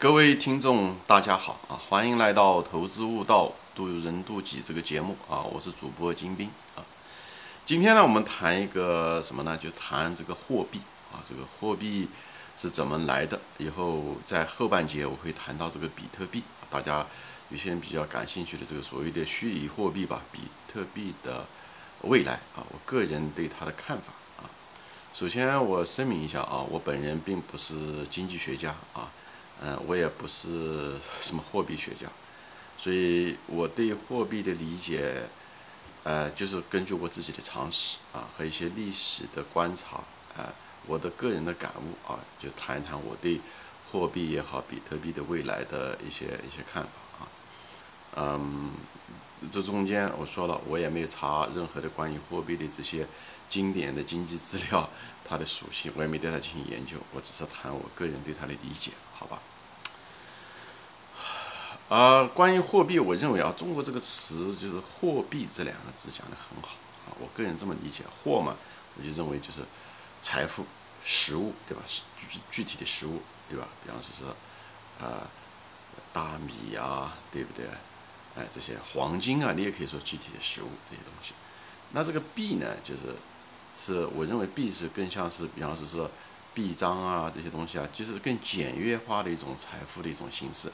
各位听众，大家好啊！欢迎来到《投资悟道，渡人渡己》这个节目啊！我是主播金兵啊。今天呢，我们谈一个什么呢？就谈这个货币啊，这个货币是怎么来的？以后在后半节我会谈到这个比特币，大家有些人比较感兴趣的这个所谓的虚拟货币吧，比特币的未来啊，我个人对它的看法啊。首先我声明一下啊，我本人并不是经济学家啊，嗯，我也不是什么货币学家，所以我对货币的理解。呃，就是根据我自己的常识啊和一些历史的观察啊，我的个人的感悟啊，就谈一谈我对货币也好，比特币的未来的一些一些看法啊。嗯，这中间我说了，我也没有查任何的关于货币的这些经典的经济资料，它的属性我也没对它进行研究，我只是谈我个人对它的理解，好吧？啊，关于货币，我认为啊，中国这个词就是“货币”这两个字讲得很好啊，我个人这么理解，货嘛，我就认为就是财富、实物，对吧？具具体的实物，对吧？比方说说，呃，大米啊，对不对？哎，这些黄金啊，你也可以说具体的实物这些东西。那这个币呢，就是是我认为币是更像是，比方说说币章啊这些东西啊，就是更简约化的一种财富的一种形式。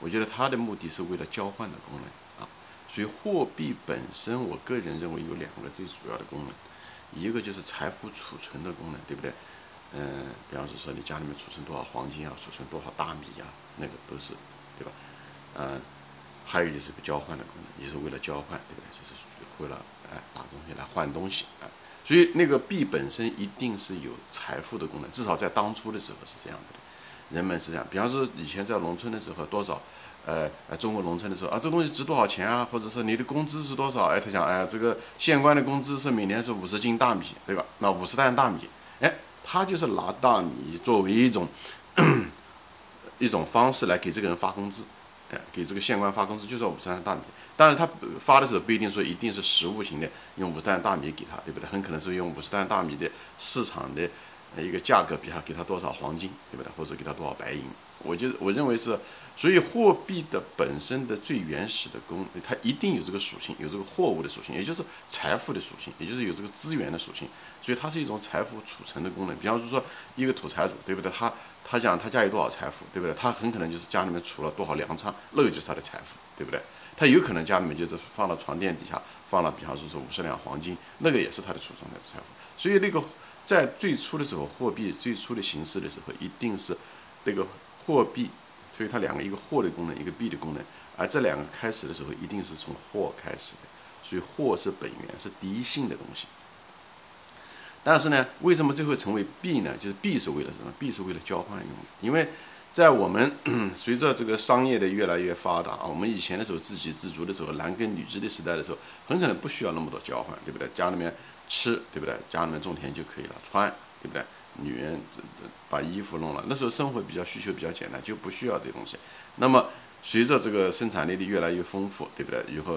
我觉得它的目的是为了交换的功能啊，所以货币本身，我个人认为有两个最主要的功能，一个就是财富储存的功能，对不对？嗯，比方说说你家里面储存多少黄金啊，储存多少大米呀，那个都是，对吧？嗯，还有就是个交换的功能，也是为了交换，对不对？就是为了哎拿东西来换东西啊，所以那个币本身一定是有财富的功能，至少在当初的时候是这样子的。人们是这样，比方说以前在农村的时候，多少，呃，呃，中国农村的时候啊，这东西值多少钱啊？或者是你的工资是多少？哎，他讲，哎，这个县官的工资是每年是五十斤大米，对吧？那五十担大米，哎，他就是拿大米作为一种 一种方式来给这个人发工资，给这个县官发工资就是五十担大米。但是他发的时候不一定说一定是实物型的，用五十担大米给他，对不对？很可能是用五十担大米的市场的。一个价格比他给他多少黄金，对不对？或者给他多少白银？我就我认为是，所以货币的本身的最原始的功能，它一定有这个属性，有这个货物的属性，也就是财富的属性，也就是有这个资源的属性。所以它是一种财富储存的功能。比方说，一个土财主，对不对？他他讲他家有多少财富，对不对？他很可能就是家里面储了多少粮仓，那个就是他的财富，对不对？他有可能家里面就是放到床垫底下放了，比方说是五十两黄金，那个也是他的储存的财富。所以那个。在最初的时候，货币最初的形式的时候，一定是那个货币，所以它两个一个货的功能，一个币的功能，而这两个开始的时候，一定是从货开始的，所以货是本源，是第一性的东西。但是呢，为什么最后成为币呢？就是币是为了什么？币是为了交换用的。因为在我们 随着这个商业的越来越发达啊，我们以前的时候自给自足的时候，男耕女织的时代的时候，很可能不需要那么多交换，对不对？家里面。吃对不对？家里面种田就可以了。穿对不对？女人把衣服弄了。那时候生活比较需求比较简单，就不需要这东西。那么随着这个生产力的越来越丰富，对不对？以后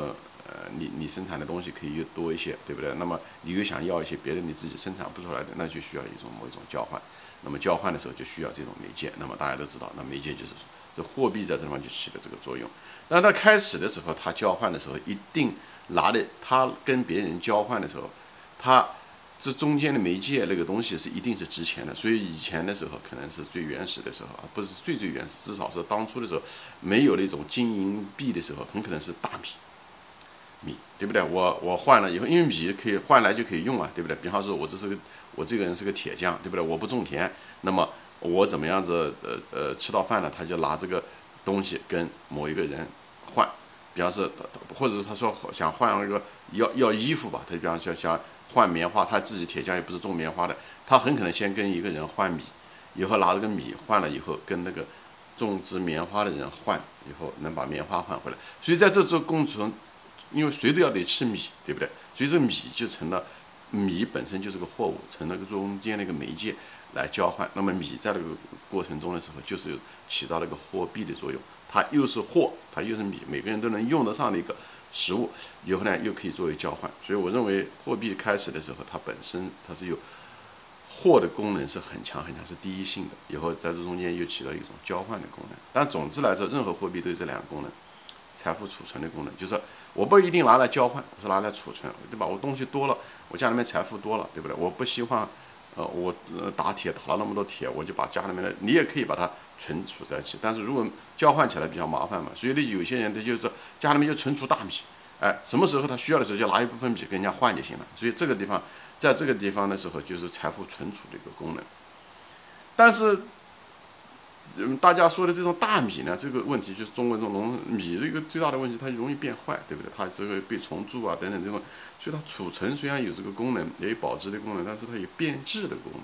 呃，你你生产的东西可以越多一些，对不对？那么你又想要一些别的你自己生产不出来的，那就需要一种某一种交换。那么交换的时候就需要这种媒介。那么大家都知道，那媒介就是这货币在这地方就起了这个作用。那它开始的时候，它交换的时候一定拿的，它跟别人交换的时候。它这中间的媒介那个东西是一定是值钱的，所以以前的时候可能是最原始的时候啊，不是最最原始，至少是当初的时候没有那种金银币的时候，很可能是大米，米对不对？我我换了以后，因为米可以换来就可以用啊，对不对？比方说，我这是个我这个人是个铁匠，对不对？我不种田，那么我怎么样子呃呃吃到饭了，他就拿这个东西跟某一个人换，比方说，或者是他说想换一个要要衣服吧，他就比方说想。换棉花，他自己铁匠也不是种棉花的，他很可能先跟一个人换米，以后拿这个米换了以后，跟那个种植棉花的人换，以后能把棉花换回来。所以在这做工程，因为谁都要得吃米，对不对？所以这米就成了米本身就是个货物，成了个中间那个媒介来交换。那么米在这个过程中的时候，就是起到了个货币的作用，它又是货，它又是米，每个人都能用得上的一个。实物以后呢，又可以作为交换，所以我认为货币开始的时候，它本身它是有货的功能是很强很强，是第一性的。以后在这中间又起到一种交换的功能。但总之来说，任何货币都有这两个功能：财富储存的功能，就是我不一定拿来交换，我是拿来储存，对吧？我东西多了，我家里面财富多了，对不对？我不希望，呃，我呃打铁打了那么多铁，我就把家里面的，你也可以把它存储在一起。但是如果交换起来比较麻烦嘛，所以呢，有些人他就是家里面就存储大米，哎，什么时候他需要的时候就拿一部分米跟人家换就行了。所以这个地方。在这个地方的时候，就是财富存储的一个功能。但是，嗯，大家说的这种大米呢，这个问题就是中国这种农米的一个最大的问题，它容易变坏，对不对？它这个被虫蛀啊等等这种，所以它储存虽然有这个功能，也有保值的功能，但是它有变质的功能，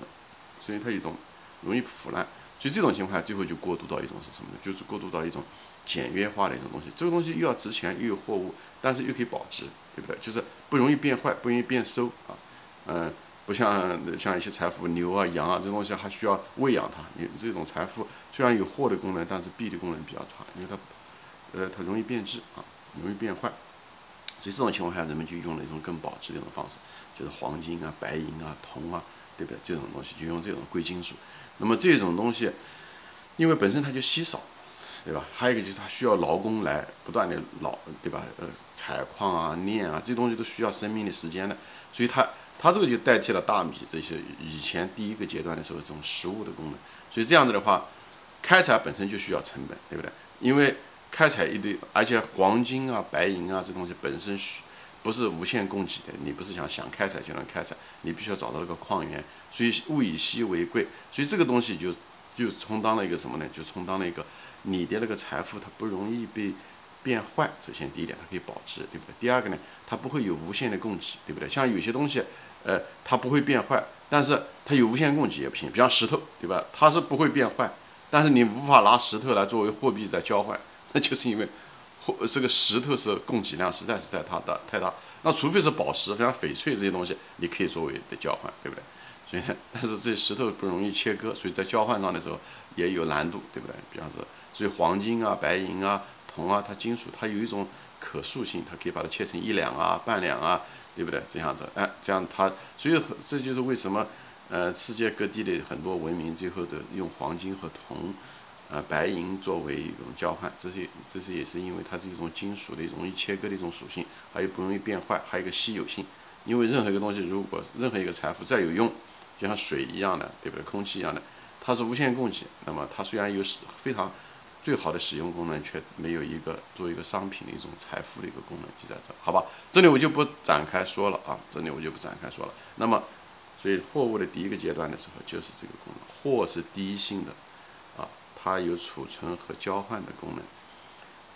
所以它一种容易腐烂。所以这种情况下，最后就过渡到一种是什么呢？就是过渡到一种简约化的一种东西。这个东西又要值钱，又有货物，但是又可以保值，对不对？就是不容易变坏，不容易变馊啊。嗯，不像像一些财富，牛啊、羊啊这东西还需要喂养它。你这种财富虽然有货的功能，但是币的功能比较差，因为它，呃，它容易变质啊，容易变坏。所以这种情况下，人们就用了一种更保值的一种方式，就是黄金啊、白银啊、铜啊，对不对？这种东西就用这种贵金属。那么这种东西，因为本身它就稀少，对吧？还有一个就是它需要劳工来不断的劳，对吧？呃，采矿啊、炼啊，这东西都需要生命的时间的，所以它。它这个就代替了大米这些以前第一个阶段的时候这种食物的功能，所以这样子的话，开采本身就需要成本，对不对？因为开采一堆，而且黄金啊、白银啊这东西本身需不是无限供给的，你不是想想开采就能开采，你必须要找到那个矿源，所以物以稀为贵，所以这个东西就就充当了一个什么呢？就充当了一个你的那个财富它不容易被。变坏，首先第一点，它可以保值，对不对？第二个呢，它不会有无限的供给，对不对？像有些东西，呃，它不会变坏，但是它有无限供给也不行。比方石头，对吧？它是不会变坏，但是你无法拿石头来作为货币在交换，那就是因为货这个石头是供给量实在是太大的太大。那除非是宝石，像翡翠这些东西，你可以作为的交换，对不对？所以，但是这石头不容易切割，所以在交换上的时候也有难度，对不对？比方说，所以黄金啊、白银啊。铜啊，它金属它有一种可塑性，它可以把它切成一两啊、半两啊，对不对？这样子，哎，这样它，所以这就是为什么，呃，世界各地的很多文明最后的用黄金和铜，呃，白银作为一种交换，这些这些也是因为它是一种金属的容易切割的一种属性，还有不容易变坏，还有一个稀有性。因为任何一个东西，如果任何一个财富再有用，就像水一样的，对不对？空气一样的，它是无限供给，那么它虽然有非常。最好的使用功能却没有一个作为一个商品的一种财富的一个功能就在这，好吧？这里我就不展开说了啊，这里我就不展开说了。那么，所以货物的第一个阶段的时候就是这个功能，货是第一性的啊，它有储存和交换的功能。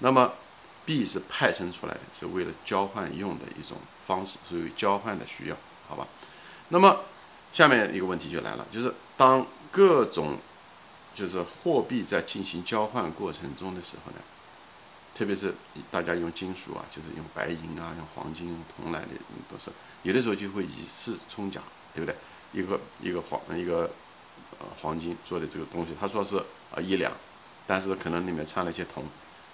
那么，币是派生出来的，是为了交换用的一种方式，所以交换的需要，好吧？那么，下面一个问题就来了，就是当各种就是货币在进行交换过程中的时候呢，特别是大家用金属啊，就是用白银啊、用黄金、用铜来的，都是。有的时候就会以次充假，对不对？一个一个黄一个呃黄金做的这个东西，他说是啊一两，但是可能里面掺了一些铜，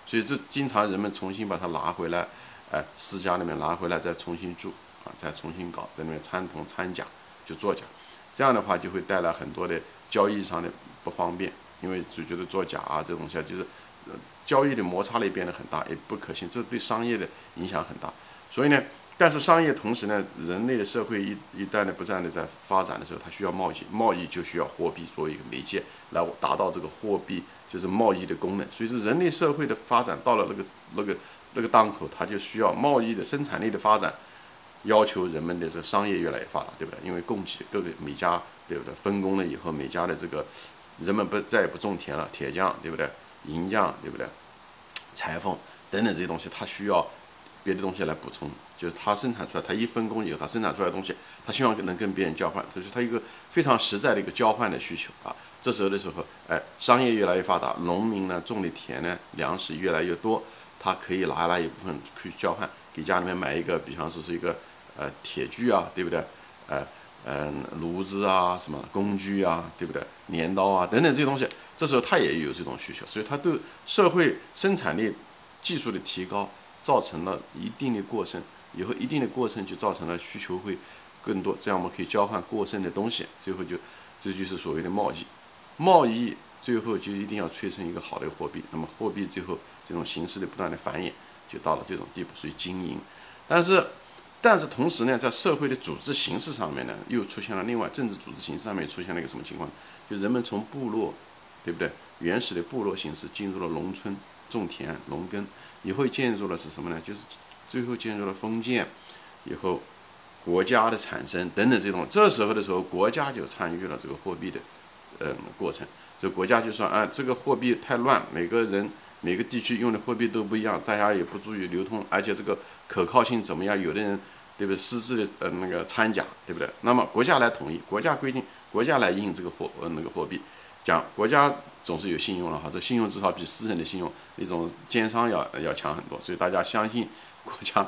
所以这经常人们重新把它拿回来，哎，私家里面拿回来再重新铸啊，再重新搞，在里面掺铜掺假就作假，这样的话就会带来很多的交易上的。不方便，因为就觉得作假啊，这种下，就是，呃，交易的摩擦力变得很大，也不可信，这对商业的影响很大。所以呢，但是商业同时呢，人类的社会一一旦呢不断的在发展的时候，它需要贸易，贸易就需要货币作为一个媒介来达到这个货币就是贸易的功能。所以是人类社会的发展到了那个那个那个档口，它就需要贸易的生产力的发展，要求人们的这个商业越来越发达，对不对？因为供给各个每家对不对？分工了以后，每家的这个。人们不再也不种田了，铁匠对不对？银匠对不对？裁缝等等这些东西，他需要别的东西来补充。就是他生产出来，他一分工以后，他生产出来的东西，他希望能跟别人交换，这是他一个非常实在的一个交换的需求啊。这时候的时候，哎，商业越来越发达，农民呢种的田呢，粮食越来越多，他可以拿来一部分去交换，给家里面买一个，比方说是一个呃铁具啊，对不对？呃。嗯，炉子啊，什么工具啊，对不对？镰刀啊，等等这些东西，这时候他也有这种需求，所以他对社会生产力技术的提高造成了一定的过剩，以后一定的过剩就造成了需求会更多，这样我们可以交换过剩的东西，最后就这就是所谓的贸易，贸易最后就一定要催生一个好的货币，那么货币最后这种形式的不断的繁衍，就到了这种地步，属于经营。但是，但是同时呢，在社会的组织形式上面呢，又出现了另外政治组织形式上面出现了一个什么情况？就人们从部落，对不对？原始的部落形式进入了农村种田农耕，以后进入了是什么呢？就是最后进入了封建，以后国家的产生等等这种。这时候的时候，国家就参与了这个货币的嗯过程。就国家就说啊，这个货币太乱，每个人每个地区用的货币都不一样，大家也不注意流通，而且这个可靠性怎么样？有的人对不对？私自的呃那个掺假，对不对？那么国家来统一，国家规定，国家来印这个货呃那个货币。讲国家总是有信用了哈，这信用至少比私人的信用那种奸商要要强很多，所以大家相信国家，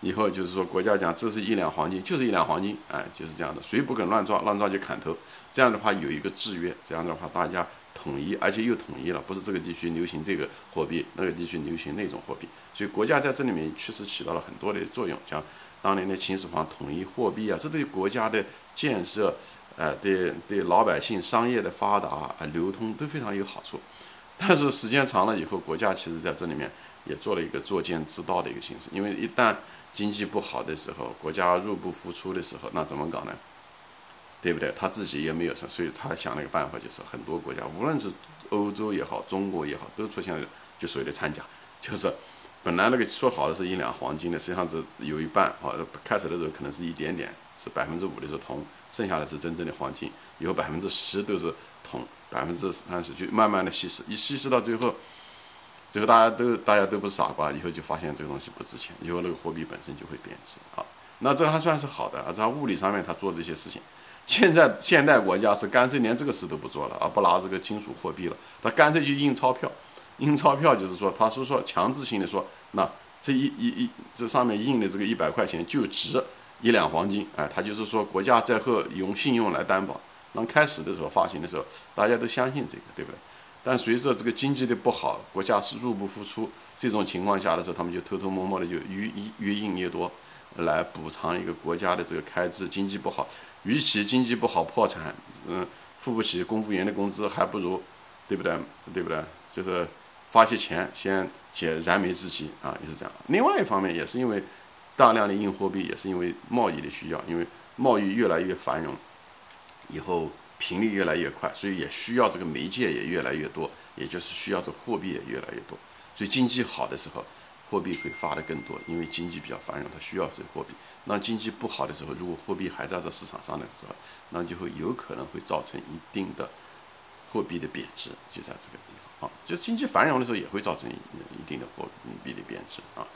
以后就是说国家讲这是一两黄金，就是一两黄金，哎，就是这样的，谁不肯乱抓，乱抓就砍头，这样的话有一个制约，这样的话大家统一，而且又统一了，不是这个地区流行这个货币，那个地区流行那种货币，所以国家在这里面确实起到了很多的作用，像当年的秦始皇统一货币啊，这对国家的建设。呃，对对，老百姓商业的发达啊，流通都非常有好处。但是时间长了以后，国家其实在这里面也做了一个作奸之道的一个形式。因为一旦经济不好的时候，国家入不敷出的时候，那怎么搞呢？对不对？他自己也没有什么，所以他想了一个办法，就是很多国家，无论是欧洲也好，中国也好，都出现了就所谓的掺假，就是本来那个说好的是一两黄金的，实际上是有一半啊，开始的时候可能是一点点。是百分之五的是铜，剩下的是真正的黄金，以后百分之十都是铜，百分之三十就慢慢的稀释，一稀释到最后，最后大家都大家都不是傻瓜，以后就发现这个东西不值钱，以后那个货币本身就会贬值啊。那这还算是好的，啊，在物理上面他做这些事情。现在现代国家是干脆连这个事都不做了，啊不拿这个金属货币了，他干脆就印钞票，印钞票就是说，他是说强制性的说，那这一一一这上面印的这个一百块钱就值。一两黄金，哎，他就是说国家在后用信用来担保。刚开始的时候发行的时候，大家都相信这个，对不对？但随着这个经济的不好，国家是入不敷出这种情况下的时候，他们就偷偷摸摸的就越越印越多，来补偿一个国家的这个开支。经济不好，与其经济不好破产，嗯，付不起公务员的工资，还不如，对不对？对不对？就是发些钱先解燃眉之急啊，也是这样。另外一方面，也是因为。大量的硬货币也是因为贸易的需要，因为贸易越来越繁荣，以后频率越来越快，所以也需要这个媒介也越来越多，也就是需要这货币也越来越多。所以经济好的时候，货币会发的更多，因为经济比较繁荣，它需要这货币。那经济不好的时候，如果货币还在这市场上的时候，那就会有可能会造成一定的货币的贬值，就在这个地方啊。就经济繁荣的时候，也会造成一定的货币的贬值啊。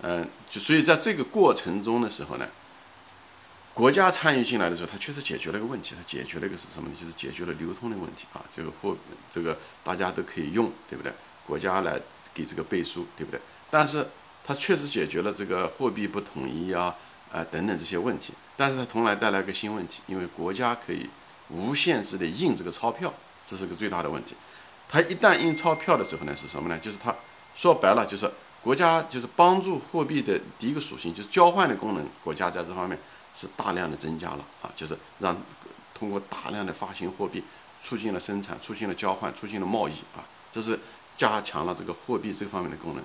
嗯，就所以在这个过程中的时候呢，国家参与进来的时候，它确实解决了一个问题，它解决了一个是什么呢？就是解决了流通的问题啊，这个货这个大家都可以用，对不对？国家来给这个背书，对不对？但是它确实解决了这个货币不统一啊，啊等等这些问题，但是它同来带来一个新问题，因为国家可以无限制的印这个钞票，这是个最大的问题。它一旦印钞票的时候呢，是什么呢？就是它说白了就是。国家就是帮助货币的第一个属性，就是交换的功能。国家在这方面是大量的增加了啊，就是让通过大量的发行货币，促进了生产，促进了交换，促进了贸易啊，这是加强了这个货币这方面的功能。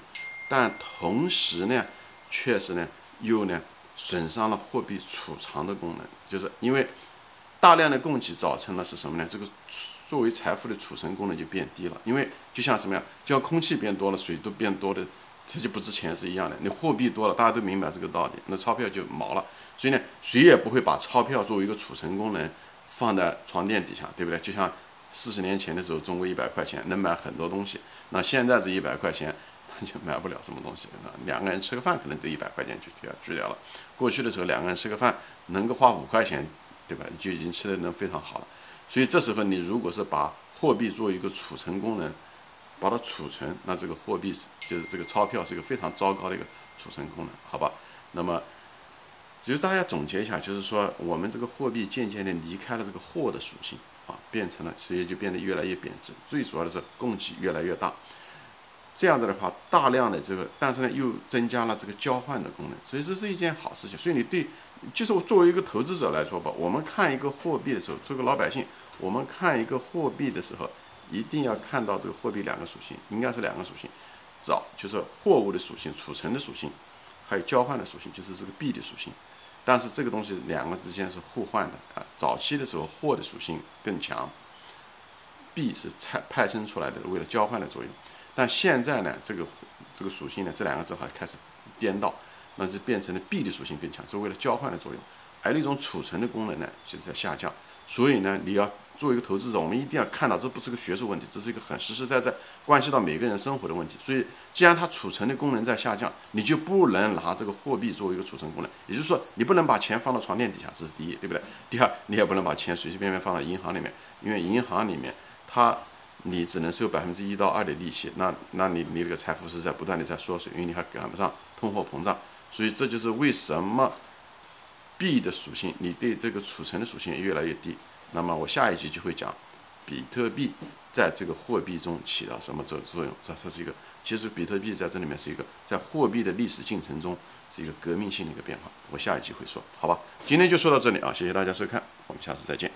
但同时呢，确实呢，又呢损伤了货币储藏的功能，就是因为大量的供给造成了是什么呢？这个作为财富的储存功能就变低了。因为就像什么呀？就像空气变多了，水都变多的。它就不值钱是一样的，你货币多了，大家都明白这个道理，那钞票就毛了。所以呢，谁也不会把钞票作为一个储存功能放在床垫底下，对不对？就像四十年前的时候，中国一百块钱能买很多东西，那现在这一百块钱 就买不了什么东西。那两个人吃个饭可能得一百块钱就掉去掉了。过去的时候，两个人吃个饭能够花五块钱，对吧？就已经吃的能非常好了。所以这时候你如果是把货币作为一个储存功能，把它储存，那这个货币是就是这个钞票是一个非常糟糕的一个储存功能，好吧？那么，就是大家总结一下，就是说我们这个货币渐渐的离开了这个货的属性啊，变成了，所以就变得越来越贬值。最主要的是供给越来越大，这样子的话，大量的这个，但是呢又增加了这个交换的功能，所以这是一件好事情。所以你对就是作为一个投资者来说吧，我们看一个货币的时候，作为老百姓，我们看一个货币的时候，一定要看到这个货币两个属性，应该是两个属性，早就是货物的属性、储存的属性，还有交换的属性，就是这个币的属性。但是这个东西两个之间是互换的啊。早期的时候，货的属性更强，币是派派生出来的，为了交换的作用。但现在呢，这个这个属性呢，这两个字还开始颠倒。那就变成了币的属性更强，是为了交换的作用，还有一种储存的功能呢，其实在下降。所以呢，你要作为一个投资者，我们一定要看到，这不是个学术问题，这是一个很实实在在关系到每个人生活的问题。所以，既然它储存的功能在下降，你就不能拿这个货币作为一个储存功能，也就是说，你不能把钱放到床垫底下，这是第一，对不对？第二，你也不能把钱随随便便放到银行里面，因为银行里面它你只能收百分之一到二的利息，那那你你这个财富是在不断的在缩水，因为你还赶不上通货膨胀。所以这就是为什么币的属性，你对这个储存的属性越来越低。那么我下一集就会讲，比特币在这个货币中起到什么作作用？这它是一个，其实比特币在这里面是一个在货币的历史进程中是一个革命性的一个变化。我下一集会说，好吧？今天就说到这里啊，谢谢大家收看，我们下次再见。